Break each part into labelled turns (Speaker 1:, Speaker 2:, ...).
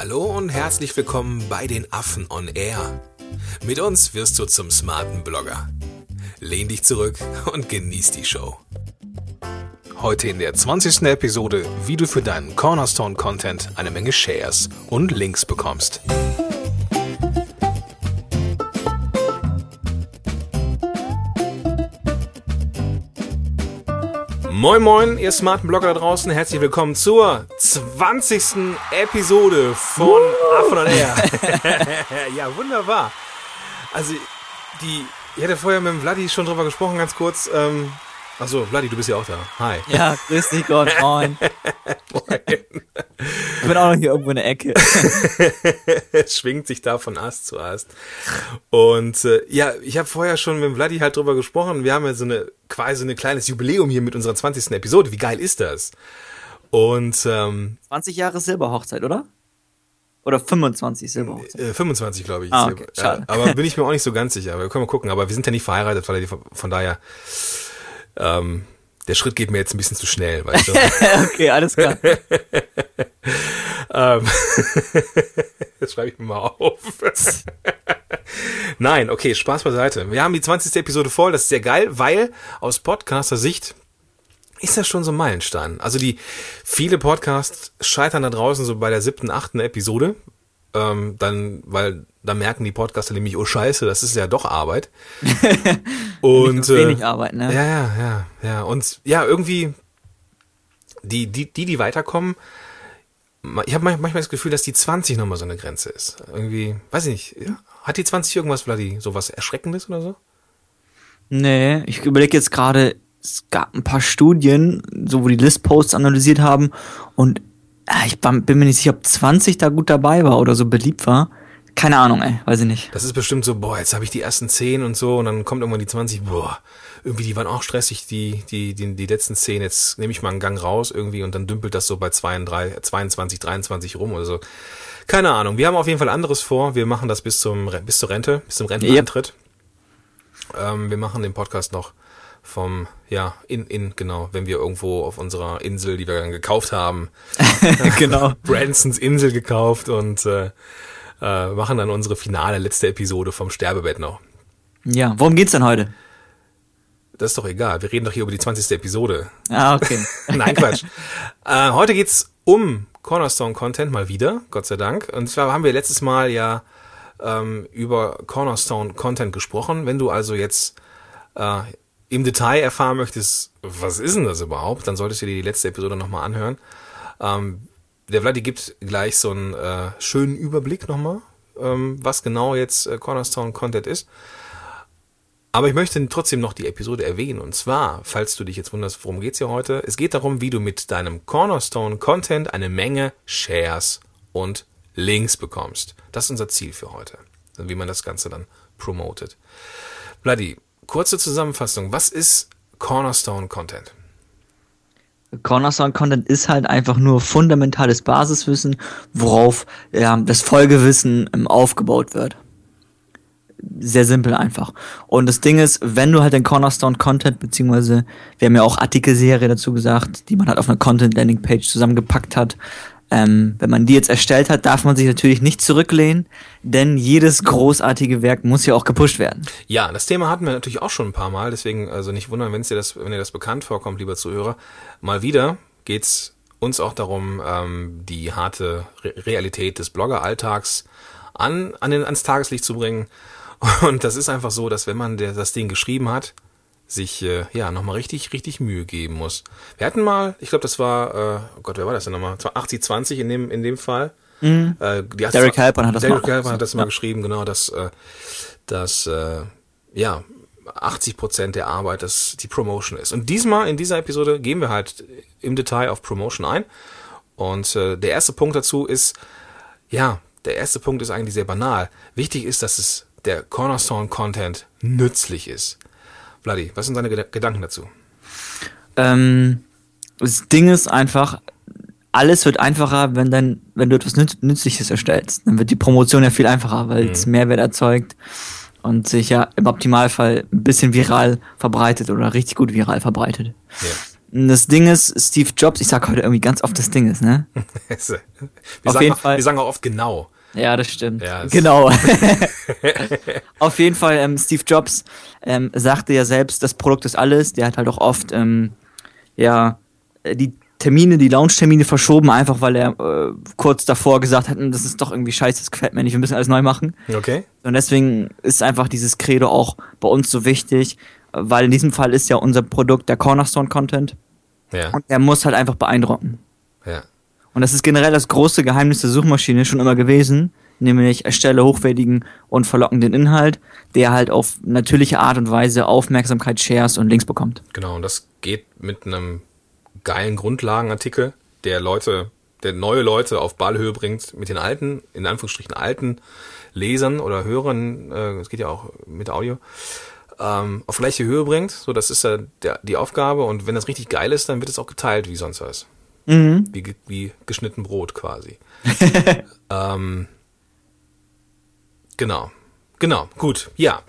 Speaker 1: Hallo und herzlich willkommen bei den Affen on Air. Mit uns wirst du zum smarten Blogger. Lehn dich zurück und genieß die Show. Heute in der 20. Episode, wie du für deinen Cornerstone-Content eine Menge Shares und Links bekommst. Moin Moin, ihr smarten Blogger da draußen, herzlich willkommen zur 20. Episode von Affen on Air. ja, wunderbar. Also, die, ich hatte vorher mit dem Vladi schon drüber gesprochen, ganz kurz. Ähm, Achso, Vladi, du bist ja auch da. Hi.
Speaker 2: Ja, grüß dich Gott, moin. moin. Ich bin auch noch hier irgendwo in der Ecke.
Speaker 1: es schwingt sich da von Ast zu Ast. Und äh, ja, ich habe vorher schon mit Vladi halt drüber gesprochen. Wir haben ja so eine quasi ein kleines Jubiläum hier mit unserer 20. Episode. Wie geil ist das? Und ähm,
Speaker 2: 20 Jahre Silberhochzeit, oder? Oder 25 Silberhochzeit?
Speaker 1: Äh, 25, glaube ich.
Speaker 2: Ah, okay,
Speaker 1: schade. Äh, aber bin ich mir auch nicht so ganz sicher. Aber wir können mal gucken. Aber wir sind ja nicht verheiratet, weil von, von daher ähm, der Schritt geht mir jetzt ein bisschen zu schnell, weißt du?
Speaker 2: okay, alles klar.
Speaker 1: ähm, das schreibe ich mir mal auf. Nein, okay, Spaß beiseite. Wir haben die 20. Episode voll, das ist sehr geil, weil aus Podcaster-Sicht ist das schon so ein Meilenstein. Also die viele Podcasts scheitern da draußen so bei der siebten, achten Episode, ähm, dann, weil da merken die Podcaster nämlich, oh Scheiße, das ist ja doch Arbeit.
Speaker 2: und wenig äh, Arbeit, ne?
Speaker 1: Ja, ja, ja, ja. Und ja, irgendwie die, die, die, die weiterkommen, ich habe manchmal das Gefühl, dass die 20 nochmal so eine Grenze ist. Irgendwie, weiß ich nicht, hat die 20 irgendwas, Vladi, sowas Erschreckendes oder so?
Speaker 2: Nee, ich überlege jetzt gerade, es gab ein paar Studien, so wo die List-Posts analysiert haben und ich bin mir nicht sicher, ob 20 da gut dabei war oder so beliebt war. Keine Ahnung, ey, weiß ich nicht.
Speaker 1: Das ist bestimmt so, boah, jetzt habe ich die ersten 10 und so und dann kommt irgendwann die 20, boah, irgendwie die waren auch stressig, die, die, die, die letzten 10, jetzt nehme ich mal einen Gang raus irgendwie und dann dümpelt das so bei 22, 22 23 rum oder so. Keine Ahnung, wir haben auf jeden Fall anderes vor, wir machen das bis zum, bis zur Rente, bis zum Renteneintritt. Yep. Ähm, wir machen den Podcast noch vom, ja, in, in, genau, wenn wir irgendwo auf unserer Insel, die wir dann gekauft haben,
Speaker 2: genau.
Speaker 1: Bransons Insel gekauft und äh, äh, machen dann unsere finale letzte Episode vom Sterbebett noch.
Speaker 2: Ja, worum geht's denn heute?
Speaker 1: Das ist doch egal. Wir reden doch hier über die 20. Episode.
Speaker 2: Ah, okay.
Speaker 1: Nein, Quatsch. äh, heute geht's um Cornerstone Content mal wieder, Gott sei Dank. Und zwar haben wir letztes Mal ja ähm, über Cornerstone Content gesprochen. Wenn du also jetzt äh, im Detail erfahren möchtest, was ist denn das überhaupt, dann solltest du dir die letzte Episode nochmal anhören. Ähm, der Vladi gibt gleich so einen äh, schönen Überblick nochmal, ähm, was genau jetzt äh, Cornerstone Content ist. Aber ich möchte trotzdem noch die Episode erwähnen. Und zwar, falls du dich jetzt wunderst, worum geht's hier heute? Es geht darum, wie du mit deinem Cornerstone Content eine Menge Shares und Links bekommst. Das ist unser Ziel für heute. Wie man das Ganze dann promotet. Bloody, kurze Zusammenfassung. Was ist Cornerstone Content?
Speaker 2: Cornerstone Content ist halt einfach nur fundamentales Basiswissen, worauf ja, das Folgewissen ähm, aufgebaut wird. Sehr simpel einfach. Und das Ding ist, wenn du halt den Cornerstone Content, beziehungsweise wir haben ja auch Artikelserie dazu gesagt, die man halt auf einer Content Landing Page zusammengepackt hat, ähm, wenn man die jetzt erstellt hat, darf man sich natürlich nicht zurücklehnen, denn jedes großartige Werk muss ja auch gepusht werden.
Speaker 1: Ja, das Thema hatten wir natürlich auch schon ein paar Mal, deswegen also nicht wundern, wenn dir das, wenn dir das bekannt vorkommt, lieber Zuhörer. Mal wieder geht's uns auch darum, ähm, die harte Re Realität des Blogger-Alltags an, an den, ans Tageslicht zu bringen. Und das ist einfach so, dass wenn man der, das Ding geschrieben hat, sich äh, ja nochmal richtig, richtig Mühe geben muss. Wir hatten mal, ich glaube, das war, äh, oh Gott, wer war das denn nochmal? 80-20 in dem, in dem Fall.
Speaker 2: Mhm. Äh, Derek Halpern hat das
Speaker 1: Derek mal, Halpern hat das mal geschrieben, genau, dass, äh, dass äh, ja, 80 Prozent der Arbeit das die Promotion ist. Und diesmal in dieser Episode gehen wir halt im Detail auf Promotion ein. Und äh, der erste Punkt dazu ist, ja, der erste Punkt ist eigentlich sehr banal. Wichtig ist, dass es der Cornerstone Content nützlich ist. Vladi, was sind deine Gedanken dazu?
Speaker 2: Ähm, das Ding ist einfach, alles wird einfacher, wenn dann, wenn du etwas Nützliches erstellst. Dann wird die Promotion ja viel einfacher, weil mhm. es Mehrwert erzeugt und sich ja im Optimalfall ein bisschen viral verbreitet oder richtig gut viral verbreitet. Das Ding ist, Steve Jobs, ich sag heute irgendwie ganz oft das Ding ist, ne?
Speaker 1: wir,
Speaker 2: Auf
Speaker 1: sagen
Speaker 2: jeden
Speaker 1: auch,
Speaker 2: Fall.
Speaker 1: wir sagen auch oft genau.
Speaker 2: Ja, das stimmt.
Speaker 1: Ja,
Speaker 2: genau. Auf jeden Fall, ähm, Steve Jobs ähm, sagte ja selbst, das Produkt ist alles. Der hat halt auch oft ähm, ja die Termine, die Launch-Termine verschoben, einfach weil er äh, kurz davor gesagt hat, "Hm, das ist doch irgendwie scheiße, das gefällt mir nicht, wir müssen alles neu machen.
Speaker 1: Okay.
Speaker 2: Und deswegen ist einfach dieses Credo auch bei uns so wichtig, weil in diesem Fall ist ja unser Produkt der Cornerstone-Content
Speaker 1: Ja.
Speaker 2: und der muss halt einfach beeindrucken.
Speaker 1: Ja.
Speaker 2: Und das ist generell das große Geheimnis der Suchmaschine schon immer gewesen, nämlich erstelle hochwertigen und verlockenden Inhalt, der halt auf natürliche Art und Weise Aufmerksamkeit, Shares und Links bekommt.
Speaker 1: Genau, und das geht mit einem geilen Grundlagenartikel, der Leute, der neue Leute auf Ballhöhe bringt, mit den alten, in Anführungsstrichen alten Lesern oder Hörern, äh, es geht ja auch mit Audio, ähm, auf gleiche Höhe bringt. So, das ist ja der, die Aufgabe. Und wenn das richtig geil ist, dann wird es auch geteilt wie sonst was.
Speaker 2: Mhm.
Speaker 1: Wie, wie geschnitten Brot quasi. ähm, genau. Genau, gut. Ja,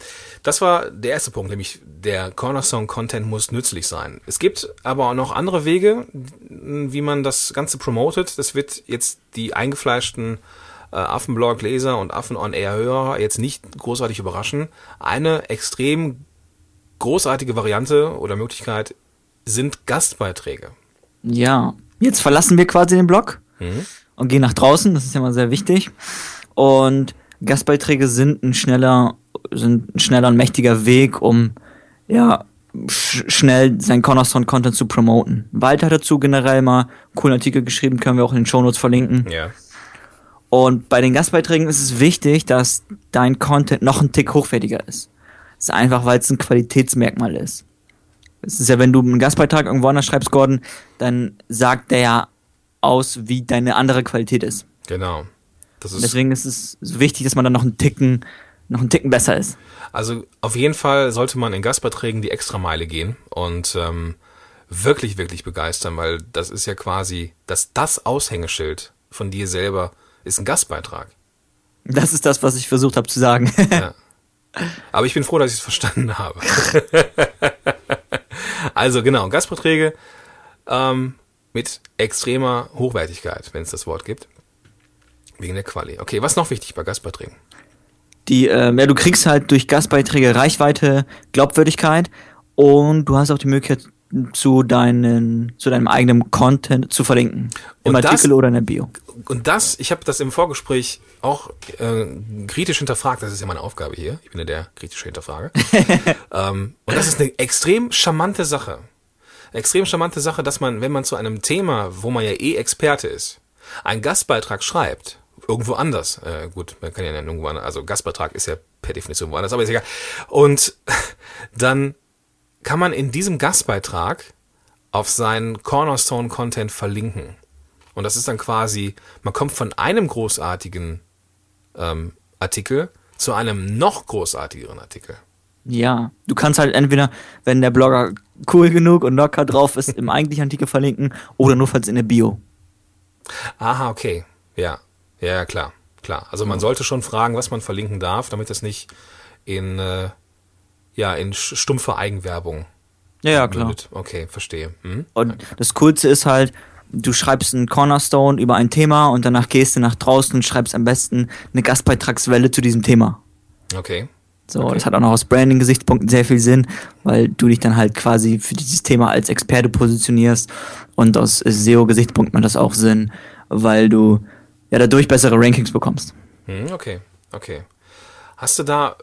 Speaker 1: das war der erste Punkt, nämlich der Cornerstone-Content muss nützlich sein. Es gibt aber auch noch andere Wege, wie man das Ganze promotet. Das wird jetzt die eingefleischten äh, Affenblog-Leser und Affen-on-Air-Hörer jetzt nicht großartig überraschen. Eine extrem großartige Variante oder Möglichkeit sind Gastbeiträge.
Speaker 2: Ja, jetzt verlassen wir quasi den Blog und gehen nach draußen, das ist ja mal sehr wichtig. Und Gastbeiträge sind ein schneller, sind ein schneller und mächtiger Weg, um ja sch schnell sein Cornerstone-Content zu promoten. Walter hat dazu generell mal einen coolen Artikel geschrieben, können wir auch in den Shownotes verlinken.
Speaker 1: Ja.
Speaker 2: Und bei den Gastbeiträgen ist es wichtig, dass dein Content noch ein Tick hochwertiger ist. Das ist einfach, weil es ein Qualitätsmerkmal ist. Es ist ja, wenn du einen Gastbeitrag irgendwo anders schreibst, Gordon, dann sagt der ja aus, wie deine andere Qualität ist.
Speaker 1: Genau. Ist
Speaker 2: Deswegen ist es so wichtig, dass man dann noch einen Ticken, noch einen Ticken besser ist.
Speaker 1: Also auf jeden Fall sollte man in Gastbeiträgen die Extrameile gehen und ähm, wirklich, wirklich begeistern, weil das ist ja quasi, dass das Aushängeschild von dir selber ist ein Gastbeitrag.
Speaker 2: Das ist das, was ich versucht habe zu sagen.
Speaker 1: Ja. Aber ich bin froh, dass ich es verstanden habe. also genau, Gastbeiträge ähm, mit extremer Hochwertigkeit, wenn es das Wort gibt. Wegen der Quali. Okay, was noch wichtig bei Gastbeiträgen?
Speaker 2: Die, ähm, ja, du kriegst halt durch Gastbeiträge Reichweite, Glaubwürdigkeit und du hast auch die Möglichkeit, zu, deinen, zu deinem eigenen Content zu verlinken. Im
Speaker 1: Und das-
Speaker 2: Artikel oder in der Bio.
Speaker 1: Und das, ich habe das im Vorgespräch auch äh, kritisch hinterfragt. Das ist ja meine Aufgabe hier. Ich bin ja der kritische Hinterfrager. ähm, und das ist eine extrem charmante Sache. Eine extrem charmante Sache, dass man, wenn man zu einem Thema, wo man ja eh Experte ist, einen Gastbeitrag schreibt, irgendwo anders. Äh, gut, man kann ja irgendwo anders, also Gastbeitrag ist ja per Definition woanders, aber ist egal. Und dann kann man in diesem Gastbeitrag auf seinen Cornerstone-Content verlinken. Und das ist dann quasi, man kommt von einem großartigen ähm, Artikel zu einem noch großartigeren Artikel.
Speaker 2: Ja, du kannst halt entweder, wenn der Blogger cool genug und locker drauf ist, im eigentlichen Artikel verlinken oder nur falls in der Bio.
Speaker 1: Aha, okay. Ja, ja, ja, klar, klar. Also man sollte schon fragen, was man verlinken darf, damit das nicht in, äh, ja, in sch- stumpfe Eigenwerbung
Speaker 2: Ja, ja, klar.
Speaker 1: mündet. Okay, verstehe. Hm?
Speaker 2: Und das Coolste ist halt, du schreibst einen Cornerstone über ein Thema und danach gehst du nach draußen und schreibst am besten eine Gastbeitragswelle zu diesem Thema.
Speaker 1: Okay.
Speaker 2: So,
Speaker 1: Okay.
Speaker 2: das hat auch noch aus Branding-Gesichtspunkten sehr viel Sinn, weil du dich dann halt quasi für dieses Thema als Experte positionierst und aus SEO-Gesichtspunkten macht das auch Sinn, weil du ja dadurch bessere Rankings bekommst.
Speaker 1: Hm, okay, okay. Hast du da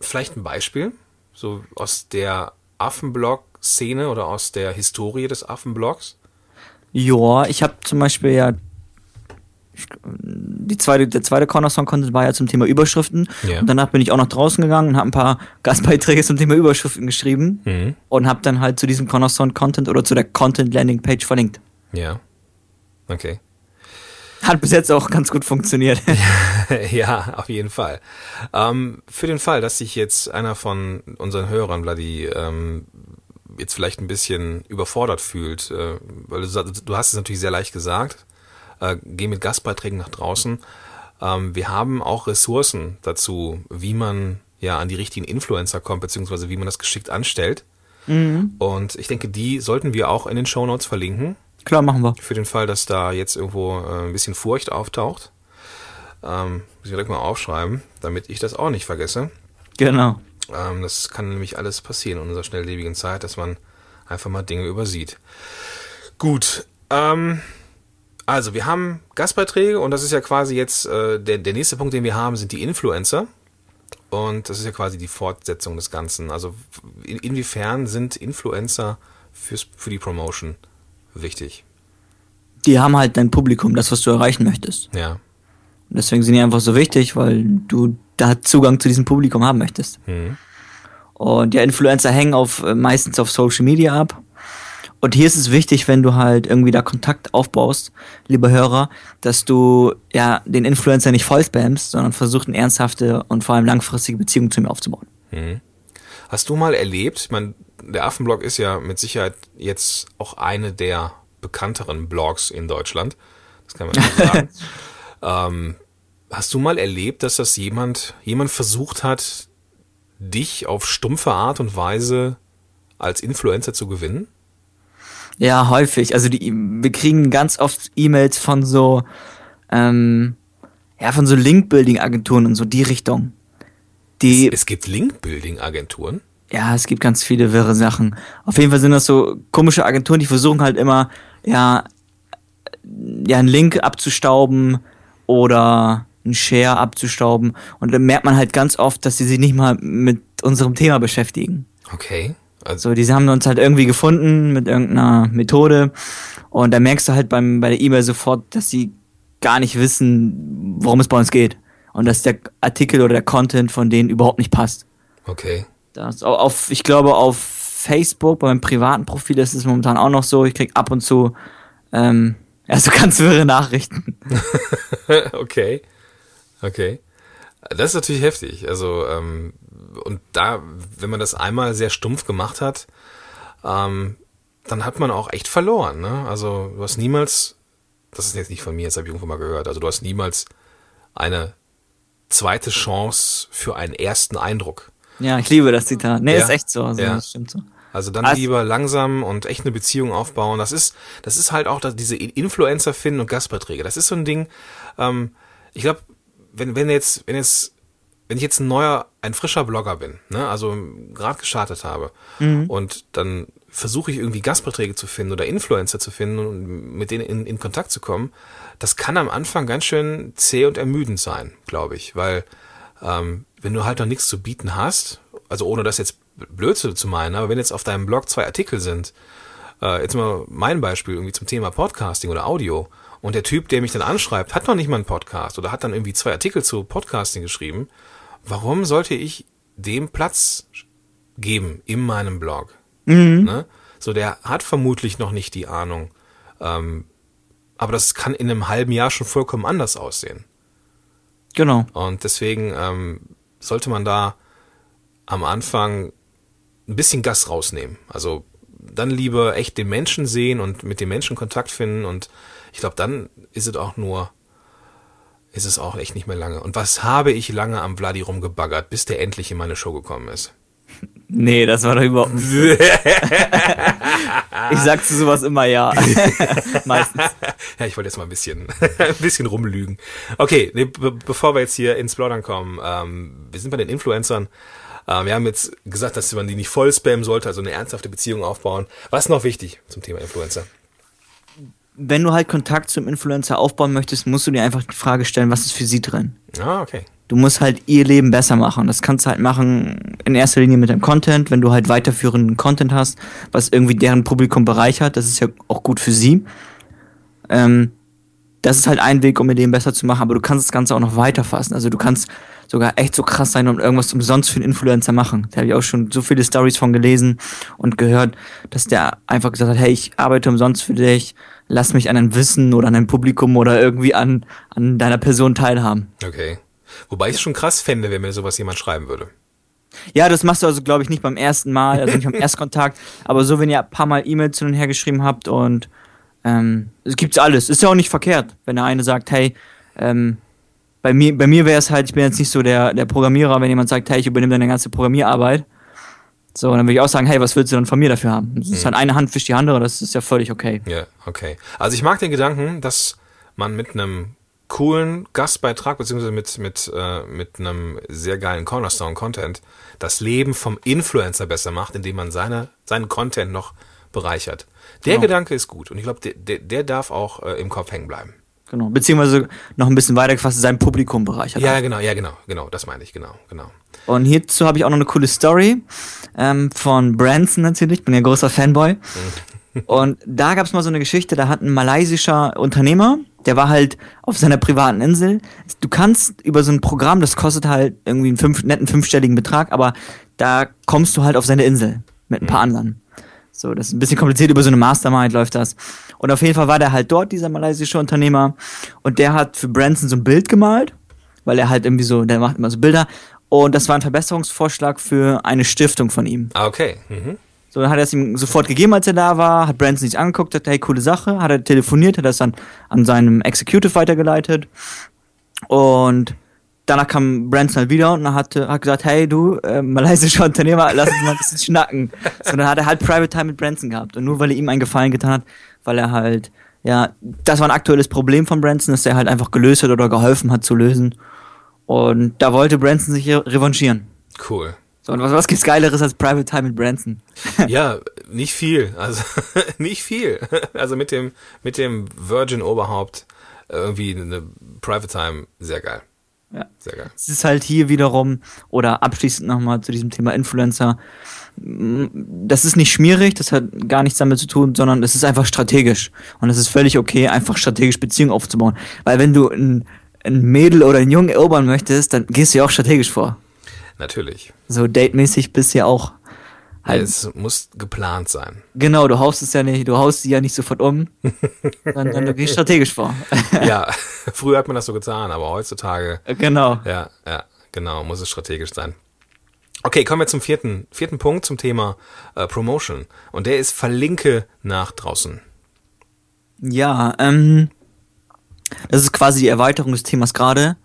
Speaker 1: vielleicht ein Beispiel? So aus der Affenblog-Szene oder aus der Historie des Affenblogs?
Speaker 2: Ja, ich habe zum Beispiel ja die zweite, der zweite Cornerstone-Content war ja zum Thema Überschriften
Speaker 1: Ja.
Speaker 2: und danach bin ich auch nach draußen gegangen und habe ein paar Gastbeiträge zum Thema Überschriften geschrieben
Speaker 1: Mhm.
Speaker 2: und habe dann halt zu diesem Cornerstone-Content oder zu der Content-Landing-Page verlinkt.
Speaker 1: Ja. Okay.
Speaker 2: Hat bis jetzt auch ganz gut funktioniert.
Speaker 1: ja, auf jeden Fall. Ähm, für den Fall, dass sich jetzt einer von unseren Hörern, Vladi, ähm, jetzt vielleicht ein bisschen überfordert fühlt, äh, weil du, du hast es natürlich sehr leicht gesagt, äh, geh mit Gastbeiträgen nach draußen. Ähm, wir haben auch Ressourcen dazu, wie man ja an die richtigen Influencer kommt, beziehungsweise wie man das geschickt anstellt. Mhm. Und ich denke, die sollten wir auch in den Show Notes verlinken.
Speaker 2: Klar, machen wir.
Speaker 1: Für den Fall, dass da jetzt irgendwo äh, ein bisschen Furcht auftaucht. Ähm, muss ich direkt mal aufschreiben, damit ich das auch nicht vergesse.
Speaker 2: Genau.
Speaker 1: Ähm, das kann nämlich alles passieren in unserer schnelllebigen Zeit, dass man einfach mal Dinge übersieht. Gut. Ähm, also, wir haben Gastbeiträge und das ist ja quasi jetzt äh, der, der nächste Punkt, den wir haben, sind die Influencer. Und das ist ja quasi die Fortsetzung des Ganzen. Also, in, inwiefern sind Influencer fürs, für die Promotion wichtig?
Speaker 2: Die haben halt dein Publikum, das, was du erreichen möchtest.
Speaker 1: Ja.
Speaker 2: Und deswegen sind die einfach so wichtig, weil du da Zugang zu diesem Publikum haben möchtest.
Speaker 1: Mhm.
Speaker 2: Und ja, Influencer hängen auf äh, meistens auf Social Media ab. Und hier ist es wichtig, wenn du halt irgendwie da Kontakt aufbaust, lieber Hörer, dass du ja den Influencer nicht voll spammst, sondern versuchst eine ernsthafte und vor allem langfristige Beziehung zu ihm aufzubauen.
Speaker 1: Mhm. Hast du mal erlebt, ich meine, der Affenblog ist ja mit Sicherheit jetzt auch eine der bekannteren Blogs in Deutschland. Das kann man nicht sagen. ähm, hast du mal erlebt, dass das jemand, jemand versucht hat, dich auf stumpfe Art und Weise als Influencer zu gewinnen?
Speaker 2: Ja, häufig. Also die, wir kriegen ganz oft E-Mails von so, ähm, ja, von so Link-Building-Agenturen und so die Richtung.
Speaker 1: Die, es, es gibt Link-Building-Agenturen?
Speaker 2: Ja, es gibt ganz viele wirre Sachen. Auf jeden Fall sind das so komische Agenturen, die versuchen halt immer, ja, ja, einen Link abzustauben oder einen Share abzustauben. Und dann merkt man halt ganz oft, dass sie sich nicht mal mit unserem Thema beschäftigen.
Speaker 1: Okay.
Speaker 2: Also die haben uns halt irgendwie gefunden mit irgendeiner Methode und da merkst du halt beim, bei der E-Mail sofort, dass sie gar nicht wissen, worum es bei uns geht und dass der Artikel oder der Content von denen überhaupt nicht passt.
Speaker 1: Okay.
Speaker 2: Das auf, ich glaube auf Facebook, bei meinem privaten Profil ist es momentan auch noch so, ich krieg ab und zu ähm, ja, ganz wirre Nachrichten.
Speaker 1: okay. Okay. Das ist natürlich heftig. Also, ähm, und da, wenn man das einmal sehr stumpf gemacht hat, ähm, dann hat man auch echt verloren. Ne? Also du hast niemals, das ist jetzt nicht von mir, das habe ich irgendwo mal gehört, also du hast niemals eine zweite Chance für einen ersten Eindruck.
Speaker 2: Ja, ich liebe das Zitat. Nee, ja. ist echt so. Also, ja. Das stimmt so.
Speaker 1: Also dann also, lieber langsam und echt eine Beziehung aufbauen. Das ist, das ist halt auch dass diese Influencer finden und Gastbeiträge. Das ist so ein Ding. Ähm, ich glaube, wenn wenn jetzt wenn jetzt wenn ich jetzt ein neuer, ein frischer Blogger bin, ne, also gerade gestartet habe mhm. und dann versuche ich irgendwie Gastbeiträge zu finden oder Influencer zu finden und mit denen in, in Kontakt zu kommen, das kann am Anfang ganz schön zäh und ermüdend sein, glaube ich, weil ähm, wenn du halt noch nichts zu bieten hast, also ohne das jetzt blöd zu meinen, aber wenn jetzt auf deinem Blog zwei Artikel sind, äh, jetzt mal mein Beispiel irgendwie zum Thema Podcasting oder Audio und der Typ, der mich dann anschreibt, hat noch nicht mal einen Podcast oder hat dann irgendwie zwei Artikel zu Podcasting geschrieben, warum sollte ich dem Platz geben in meinem Blog? Mhm. Ne? So, der hat vermutlich noch nicht die Ahnung. Ähm, aber das kann in einem halben Jahr schon vollkommen anders aussehen.
Speaker 2: Genau.
Speaker 1: Und deswegen ähm, sollte man da am Anfang ein bisschen Gas rausnehmen. Also dann lieber echt den Menschen sehen und mit dem Menschen Kontakt finden und ich glaube, dann ist es auch nur ist es auch echt nicht mehr lange. Und was habe ich lange am Vladi rumgebaggert, bis der endlich in meine Show gekommen ist?
Speaker 2: Nee, das war doch überhaupt nicht so. ich sag zu sowas immer ja. Meistens.
Speaker 1: Ja, ich wollte jetzt mal ein bisschen, ein bisschen rumlügen. Okay, nee, be bevor wir jetzt hier ins Plaudern kommen, ähm, wir sind bei den Influencern. Äh, wir haben jetzt gesagt, dass man die nicht voll spammen sollte, also eine ernsthafte Beziehung aufbauen. Was ist noch wichtig zum Thema Influencer?
Speaker 2: wenn du halt Kontakt zum Influencer aufbauen möchtest, musst du dir einfach die Frage stellen, was ist für sie drin?
Speaker 1: Ah, okay.
Speaker 2: Du musst halt ihr Leben besser machen. Das kannst du halt machen in erster Linie mit deinem Content, wenn du halt weiterführenden Content hast, was irgendwie deren Publikum bereichert. Das ist ja auch gut für sie. Ähm, das ist halt ein Weg, um ihr Leben besser zu machen, aber du kannst das Ganze auch noch weiterfassen. Also du kannst sogar echt so krass sein und irgendwas umsonst für einen Influencer machen. Da habe ich auch schon so viele Stories von gelesen und gehört, dass der einfach gesagt hat, hey, ich arbeite umsonst für dich, lass mich an einem Wissen oder an einem Publikum oder irgendwie an, an deiner Person teilhaben.
Speaker 1: Okay. Wobei ich es schon krass fände, wenn mir sowas jemand schreiben würde.
Speaker 2: Ja, das machst du also, glaube ich, nicht beim ersten Mal, also nicht beim Erstkontakt, aber so, wenn ihr ein paar Mal E-Mails hin und her geschrieben habt und ähm, es gibt's alles. Ist ja auch nicht verkehrt, wenn der eine sagt, hey, ähm, bei mir, bei mir wäre es halt, ich bin jetzt nicht so der, der Programmierer, wenn jemand sagt, hey, ich übernehme deine ganze Programmierarbeit, So, dann würde ich auch sagen, hey, was willst du dann von mir dafür haben? Das ist halt eine Hand wischt die andere, das ist ja völlig okay.
Speaker 1: Ja, okay. Also ich mag den Gedanken, dass man mit einem coolen Gastbeitrag beziehungsweise mit mit äh, mit einem sehr geilen Cornerstone Content das Leben vom Influencer besser macht, indem man seine seinen Content noch bereichert. Der
Speaker 2: Genau.
Speaker 1: Gedanke ist gut und ich glaube, der, der, der darf auch äh, im Kopf hängen bleiben.
Speaker 2: Genau. Beziehungsweise noch ein bisschen weiter gefasst, sein Publikum bereichert.
Speaker 1: Ja, genau, ja, genau, genau, das meine ich, genau, genau.
Speaker 2: Und hierzu habe ich auch noch eine coole Story ähm, von Branson natürlich, bin ja großer Fanboy. Und da gab es mal so eine Geschichte, da hat ein malaysischer Unternehmer, der war halt auf seiner privaten Insel. Du kannst über so ein Programm, das kostet halt irgendwie einen fünf, netten fünfstelligen Betrag, aber da kommst du halt auf seine Insel mit ein paar anderen. So, das ist ein bisschen kompliziert, über so eine Mastermind läuft das. Und auf jeden Fall war der halt dort, dieser malaysische Unternehmer, und der hat für Branson so ein Bild gemalt, weil er halt irgendwie so, der macht immer so Bilder, und das war ein Verbesserungsvorschlag für eine Stiftung von ihm.
Speaker 1: Ah, okay. Mhm.
Speaker 2: So, dann hat er es ihm sofort gegeben, als er da war, hat Branson sich angeguckt, hat, hey, coole Sache, hat er telefoniert, hat das dann an seinem Executive weitergeleitet. Und danach kam Branson halt wieder und hat, hat gesagt, hey du, äh, malaysischer Unternehmer, lass uns mal ein bisschen schnacken. So, dann hat er halt Private Time mit Branson gehabt. Und nur weil er ihm einen Gefallen getan hat, weil er halt, ja, das war ein aktuelles Problem von Branson, dass er halt einfach gelöst hat oder geholfen hat zu lösen. Und da wollte Branson sich re- revanchieren.
Speaker 1: Cool.
Speaker 2: So, und was, was gibt's Geileres als Private Time mit Branson?
Speaker 1: Ja, nicht viel. Also nicht viel. Also mit dem mit dem Virgin Oberhaupt äh, irgendwie eine Private Time sehr geil.
Speaker 2: Ja.
Speaker 1: Sehr geil.
Speaker 2: Es ist halt hier wiederum, oder abschließend nochmal zu diesem Thema Influencer, m, das ist nicht schmierig, das hat gar nichts damit zu tun, sondern es ist einfach strategisch. Und es ist völlig okay, einfach strategisch Beziehungen aufzubauen. Weil wenn du ein, ein Mädel oder einen Jungen erobern möchtest, dann gehst du ja auch strategisch vor.
Speaker 1: Natürlich.
Speaker 2: So datemäßig bist du ja auch. Halt,
Speaker 1: Es muss geplant sein.
Speaker 2: Genau, du haust es ja nicht, du haust sie ja nicht sofort um, sondern du gehst strategisch vor.
Speaker 1: Ja, früher hat man das so getan, aber heutzutage,
Speaker 2: genau.
Speaker 1: ja, ja, genau, muss es strategisch sein. Okay, kommen wir zum vierten, vierten Punkt zum Thema äh, Promotion. Und der ist verlinke nach draußen.
Speaker 2: Ja, ähm, das ist quasi die Erweiterung des Themas gerade.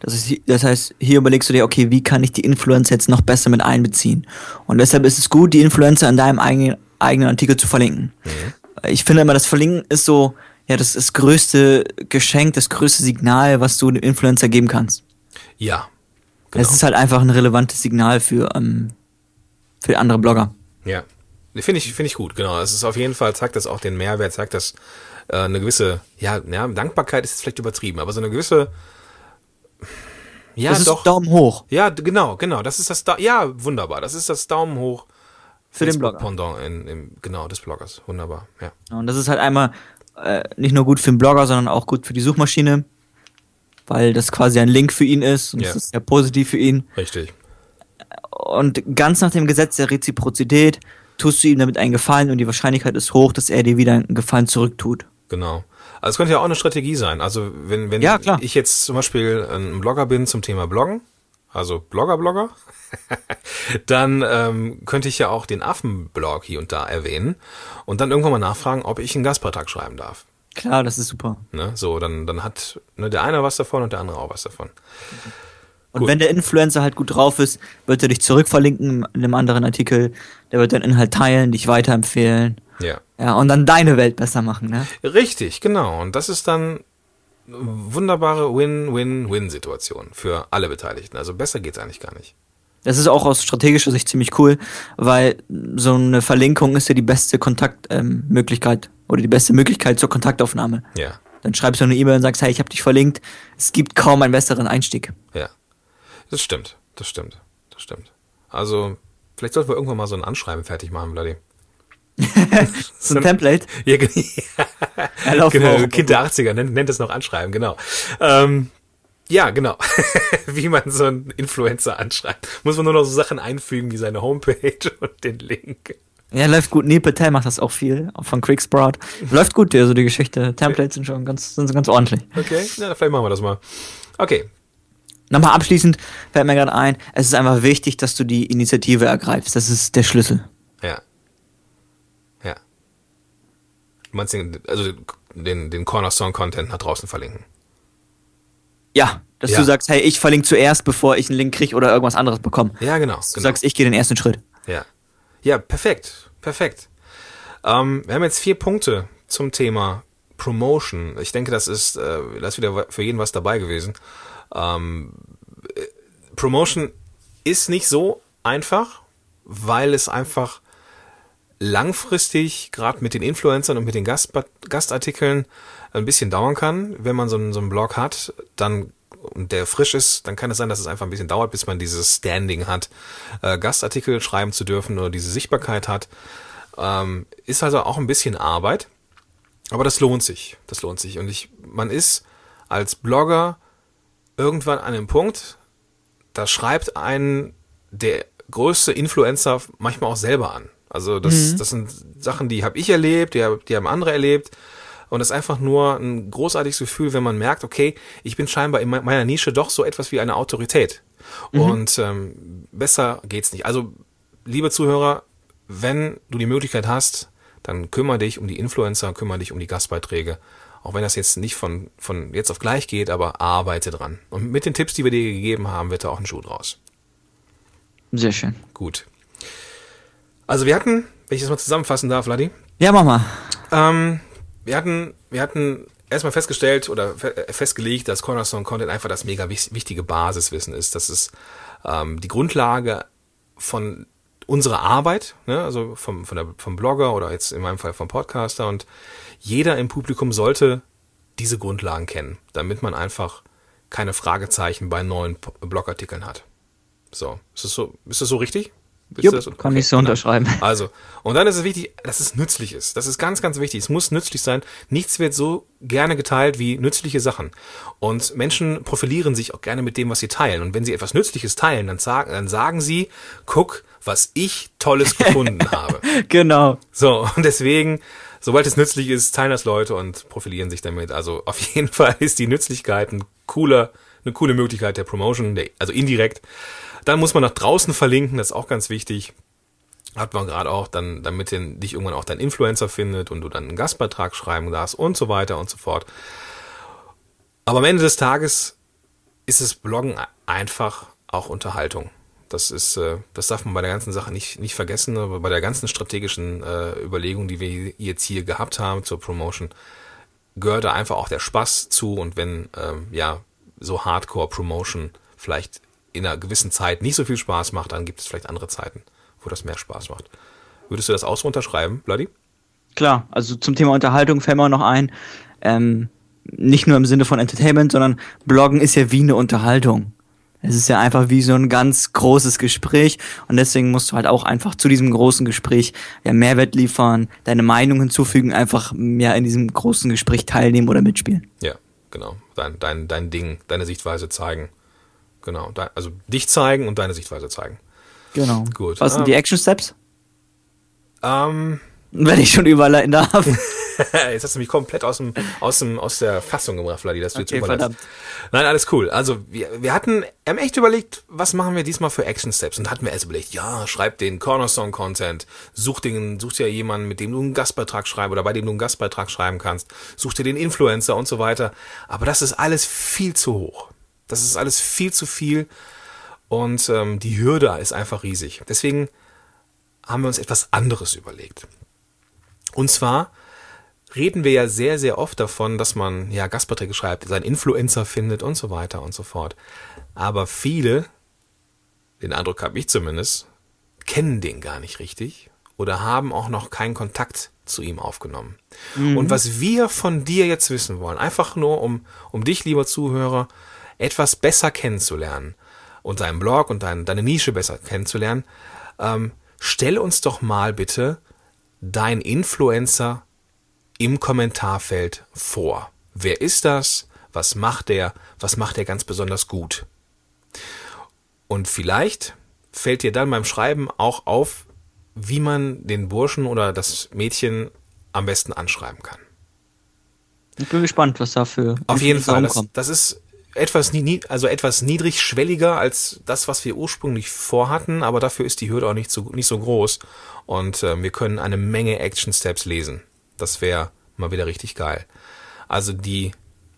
Speaker 2: Das, ist, das heißt, hier überlegst du dir, okay, wie kann ich die Influencer jetzt noch besser mit einbeziehen? Und deshalb ist es gut, die Influencer in deinem eigenen, eigenen Artikel zu verlinken. Ich finde immer, das Verlinken ist so, ja, das ist das größte Geschenk, das größte Signal, was du dem Influencer geben kannst.
Speaker 1: Ja, genau.
Speaker 2: Es ist halt einfach ein relevantes Signal für, ähm, für andere Blogger.
Speaker 1: Ja, finde ich, finde ich gut, genau. Es ist auf jeden Fall, zeigt das auch den Mehrwert, zeigt das äh, eine gewisse, ja, ja, Dankbarkeit ist jetzt vielleicht übertrieben, aber so eine gewisse, ja,
Speaker 2: das
Speaker 1: doch.
Speaker 2: ist Daumen hoch
Speaker 1: Ja, genau, genau. Das ist das, da ja, wunderbar. Das ist das Daumen hoch
Speaker 2: für den Blogger.
Speaker 1: Pendant in, in, genau, des Bloggers. Wunderbar, ja.
Speaker 2: Und das ist halt einmal äh, nicht nur gut für den Blogger, sondern auch gut für die Suchmaschine, weil das quasi ein Link für ihn ist und
Speaker 1: Ja.
Speaker 2: das ist ja positiv für ihn.
Speaker 1: Richtig.
Speaker 2: Und ganz nach dem Gesetz der Reziprozität tust du ihm damit einen Gefallen und die Wahrscheinlichkeit ist hoch, dass er dir wieder einen Gefallen zurücktut.
Speaker 1: Genau. Also es könnte ja auch eine Strategie sein. Also wenn, wenn
Speaker 2: Ja,
Speaker 1: ich jetzt zum Beispiel ein Blogger bin zum Thema Bloggen, also Blogger-Blogger, dann ähm, könnte ich ja auch den Affenblog hier und da erwähnen und dann irgendwann mal nachfragen, ob ich einen Gastbeitrag schreiben darf.
Speaker 2: Klar, das ist super.
Speaker 1: Ne? So, dann, dann hat ne, der eine was davon und der andere auch was davon.
Speaker 2: Und
Speaker 1: Gut.
Speaker 2: wenn der Influencer halt gut drauf ist, wird er dich zurückverlinken in einem anderen Artikel. Der wird deinen Inhalt teilen, dich weiterempfehlen.
Speaker 1: Ja.
Speaker 2: Ja, und dann deine Welt besser machen, ne?
Speaker 1: Richtig, genau. Und das ist dann eine wunderbare Win-Win-Win-Situation für alle Beteiligten. Also besser geht's eigentlich gar nicht.
Speaker 2: Das ist auch aus strategischer Sicht ziemlich cool, weil so eine Verlinkung ist ja die beste Kontaktmöglichkeit ähm, oder die beste Möglichkeit zur Kontaktaufnahme.
Speaker 1: Ja,
Speaker 2: Dann schreibst du eine E-Mail und sagst, hey, ich habe dich verlinkt. Es gibt kaum einen besseren Einstieg.
Speaker 1: ja. Das stimmt, das stimmt, das stimmt. Also, vielleicht sollten wir irgendwann mal so ein Anschreiben fertig machen, Bloody.
Speaker 2: So ein Template.
Speaker 1: Ja, genau,
Speaker 2: auch.
Speaker 1: Kind der 80er, nennt, nennt es noch Anschreiben, genau. Ähm, ja, genau. wie man so einen Influencer anschreibt. Muss man nur noch so Sachen einfügen wie seine Homepage und den Link.
Speaker 2: Ja, läuft gut. Neil Patel macht das auch viel, auch von Quicksprout. Läuft gut, also die Geschichte. Templates sind schon ganz, sind ganz ordentlich.
Speaker 1: Okay, ja, vielleicht machen wir das mal. Okay,
Speaker 2: Nochmal abschließend fällt mir gerade ein, es ist einfach wichtig, dass du die Initiative ergreifst. Das ist der Schlüssel.
Speaker 1: Ja. Ja. Du meinst den, also den, den Cornerstone-Content nach draußen verlinken.
Speaker 2: Ja, dass
Speaker 1: Ja.
Speaker 2: du sagst, hey, ich verlinke zuerst, bevor ich einen Link krieg oder irgendwas anderes bekomme.
Speaker 1: Ja, genau.
Speaker 2: Du
Speaker 1: genau.
Speaker 2: sagst, ich gehe den ersten Schritt.
Speaker 1: ja. Ja, perfekt, perfekt. Ähm, wir haben jetzt vier Punkte zum Thema Promotion. Ich denke, das ist, äh, das ist wieder für jeden was dabei gewesen. Ähm, äh, Promotion ist nicht so einfach, weil es einfach langfristig, gerade mit den Influencern und mit den Gast, Gastartikeln, ein bisschen dauern kann. Wenn man so einen, so einen Blog hat, dann und der frisch ist, dann kann es sein, dass es einfach ein bisschen dauert, bis man dieses Standing hat, äh, Gastartikel schreiben zu dürfen oder diese Sichtbarkeit hat. Ähm, ist also auch ein bisschen Arbeit, aber das lohnt sich. Das lohnt sich. Und ich, man ist als Blogger irgendwann an einem Punkt, da schreibt einen der größte Influencer manchmal auch selber an. Also das, mhm. das sind Sachen, die habe ich erlebt, die, die haben andere erlebt. Und es ist einfach nur ein großartiges Gefühl, wenn man merkt, okay, ich bin scheinbar in meiner Nische doch so etwas wie eine Autorität. Mhm. Und ähm, besser geht's nicht. Also, liebe Zuhörer, wenn du die Möglichkeit hast, dann kümmere dich um die Influencer, kümmere dich um die Gastbeiträge. Auch wenn das jetzt nicht von, von jetzt auf gleich geht, aber arbeite dran. Und mit den Tipps, die wir dir gegeben haben, wird da auch ein Schuh draus.
Speaker 2: Sehr schön.
Speaker 1: Gut. Also wir hatten, wenn ich das mal zusammenfassen darf, Vladi.
Speaker 2: Ja, mach mal.
Speaker 1: Ähm, wir hatten, wir hatten erstmal festgestellt oder äh, festgelegt, dass Cornerstone Content einfach das mega wichtige Basiswissen ist. Das ist ähm, die Grundlage von unserer Arbeit, ne? also vom, von der, vom Blogger oder jetzt in meinem Fall vom Podcaster. Und jeder im Publikum sollte diese Grundlagen kennen, damit man einfach keine Fragezeichen bei neuen Blogartikeln hat. So, ist das so, ist das so richtig?
Speaker 2: Jupp, das? kann okay. ich so unterschreiben.
Speaker 1: Also, und dann ist es wichtig, dass es nützlich ist. Das ist ganz, ganz wichtig. Es muss nützlich sein. Nichts wird so gerne geteilt wie nützliche Sachen. Und Menschen profilieren sich auch gerne mit dem, was sie teilen. Und wenn sie etwas Nützliches teilen, dann sagen, dann sagen sie, guck, was ich Tolles gefunden habe.
Speaker 2: Genau.
Speaker 1: So, und deswegen, sobald es nützlich ist, teilen das Leute und profilieren sich damit. Also auf jeden Fall ist die Nützlichkeit ein cooler, eine coole Möglichkeit der Promotion, der, also indirekt. Dann muss man nach draußen verlinken, das ist auch ganz wichtig. Hat man gerade auch dann, damit den, dich irgendwann auch dein Influencer findet und du dann einen Gastbeitrag schreiben darfst und so weiter und so fort. Aber am Ende des Tages ist das Bloggen einfach auch Unterhaltung. Das ist, äh, das darf man bei der ganzen Sache nicht, nicht vergessen, aber bei der ganzen strategischen äh, Überlegung, die wir jetzt hier gehabt haben zur Promotion, gehört da einfach auch der Spaß zu und wenn, ähm, ja, so Hardcore-Promotion vielleicht in einer gewissen Zeit nicht so viel Spaß macht, dann gibt es vielleicht andere Zeiten, wo das mehr Spaß macht. Würdest du das auch so unterschreiben, Bloody?
Speaker 2: Klar, also zum Thema Unterhaltung fällt mir noch ein, ähm, nicht nur im Sinne von Entertainment, sondern Bloggen ist ja wie eine Unterhaltung. Es ist ja einfach wie so ein ganz großes Gespräch und deswegen musst du halt auch einfach zu diesem großen Gespräch ja Mehrwert liefern, deine Meinung hinzufügen, einfach mehr in diesem großen Gespräch teilnehmen oder mitspielen.
Speaker 1: Ja, genau. Dein, dein, dein Ding, deine Sichtweise zeigen. Genau. Also dich zeigen und deine Sichtweise zeigen.
Speaker 2: Genau. Gut. Was sind die ähm, Action Steps?
Speaker 1: Ähm,
Speaker 2: Wenn ich schon überleiten darf.
Speaker 1: jetzt hast du mich komplett aus dem, aus dem, aus der Fassung gebracht, Vladi, dass du okay, jetzt überlässt. Nein, alles cool. Also, wir, wir hatten, haben echt überlegt, was machen wir diesmal für Action Steps? Und hatten wir erst überlegt, ja, schreib den Cornerstone Content, such den, such dir jemanden, mit dem du einen Gastbeitrag schreiben oder bei dem du einen Gastbeitrag schreiben kannst, such dir den Influencer und so weiter. Aber das ist alles viel zu hoch. Das ist alles viel zu viel und ähm, die Hürde ist einfach riesig. Deswegen haben wir uns etwas anderes überlegt. Und zwar reden wir ja sehr, sehr oft davon, dass man ja Gastbeiträge schreibt, seinen Influencer findet und so weiter und so fort. Aber viele, den Eindruck habe ich zumindest, kennen den gar nicht richtig oder haben auch noch keinen Kontakt zu ihm aufgenommen. Mhm. Und was wir von dir jetzt wissen wollen, einfach nur um, um dich, lieber Zuhörer, etwas besser kennenzulernen und deinen Blog und dein, deine Nische besser kennenzulernen, ähm, stell uns doch mal bitte dein Influencer im Kommentarfeld vor. Wer ist das? Was macht der? Was macht er ganz besonders gut? Und vielleicht fällt dir dann beim Schreiben auch auf, wie man den Burschen oder das Mädchen am besten anschreiben kann.
Speaker 2: Ich bin gespannt, was da für.
Speaker 1: Auf jeden Fall. Das, das, ist etwas, also etwas niedrigschwelliger als das, was wir ursprünglich vorhatten, aber dafür ist die Hürde auch nicht so, nicht so groß und äh, wir können eine Menge Action Steps lesen. Das wäre mal wieder richtig geil. Also die,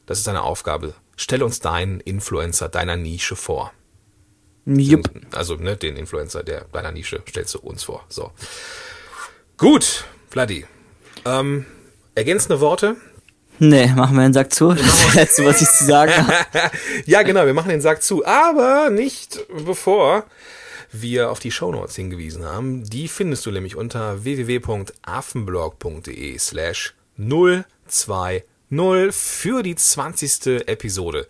Speaker 1: das ist eine Aufgabe. Stell uns deinen Influencer deiner Nische vor.
Speaker 2: Jupp.
Speaker 1: Also, ne, den Influencer der deiner Nische stellst du uns vor. So. Gut, Vladi. Ähm, ergänzende Worte?
Speaker 2: Nee, machen wir den Sack zu. Das ist das Letzte, was ich zu sagen habe.
Speaker 1: ja, genau, wir machen den Sack zu, aber nicht bevor wir auf die Shownotes hingewiesen haben. Die findest du nämlich unter www.affenblog.de slash 020 für die 20. Episode,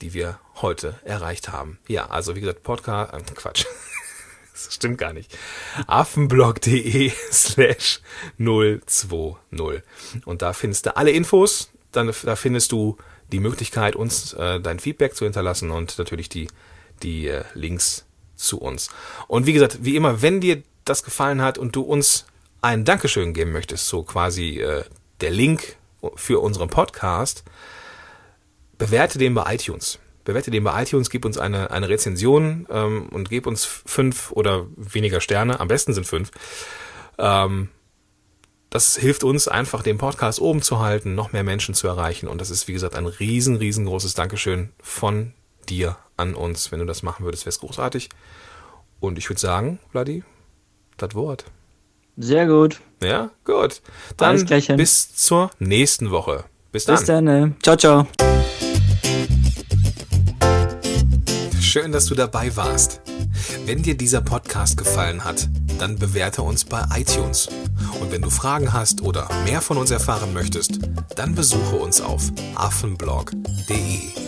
Speaker 1: die wir heute erreicht haben. Ja, also wie gesagt, Podcast, äh, Quatsch. Das stimmt gar nicht. affenblog.de slash 020. Und da findest du alle Infos. Dann, da findest du die Möglichkeit, uns äh, dein Feedback zu hinterlassen und natürlich die, die äh, Links zu uns. Und wie gesagt, wie immer, wenn dir das gefallen hat und du uns ein Dankeschön geben möchtest, so quasi äh, der Link für unseren Podcast, bewerte den bei iTunes bewerte den bei iTunes, gib uns eine, eine Rezension ähm, und gib uns fünf oder weniger Sterne. Am besten sind fünf. Ähm, das hilft uns einfach, den Podcast oben zu halten, noch mehr Menschen zu erreichen. Und das ist, wie gesagt, ein riesen, riesengroßes Dankeschön von dir an uns. Wenn du das machen würdest, wäre es großartig. Und ich würde sagen, Vladi, das Wort.
Speaker 2: Sehr gut.
Speaker 1: Ja, gut. Dann bis zur nächsten Woche. Bis dann.
Speaker 2: Bis dann. Ne? Ciao, ciao.
Speaker 1: Schön, dass du dabei warst. Wenn dir dieser Podcast gefallen hat, dann bewerte uns bei iTunes. Und wenn du Fragen hast oder mehr von uns erfahren möchtest, dann besuche uns auf affenblog.de.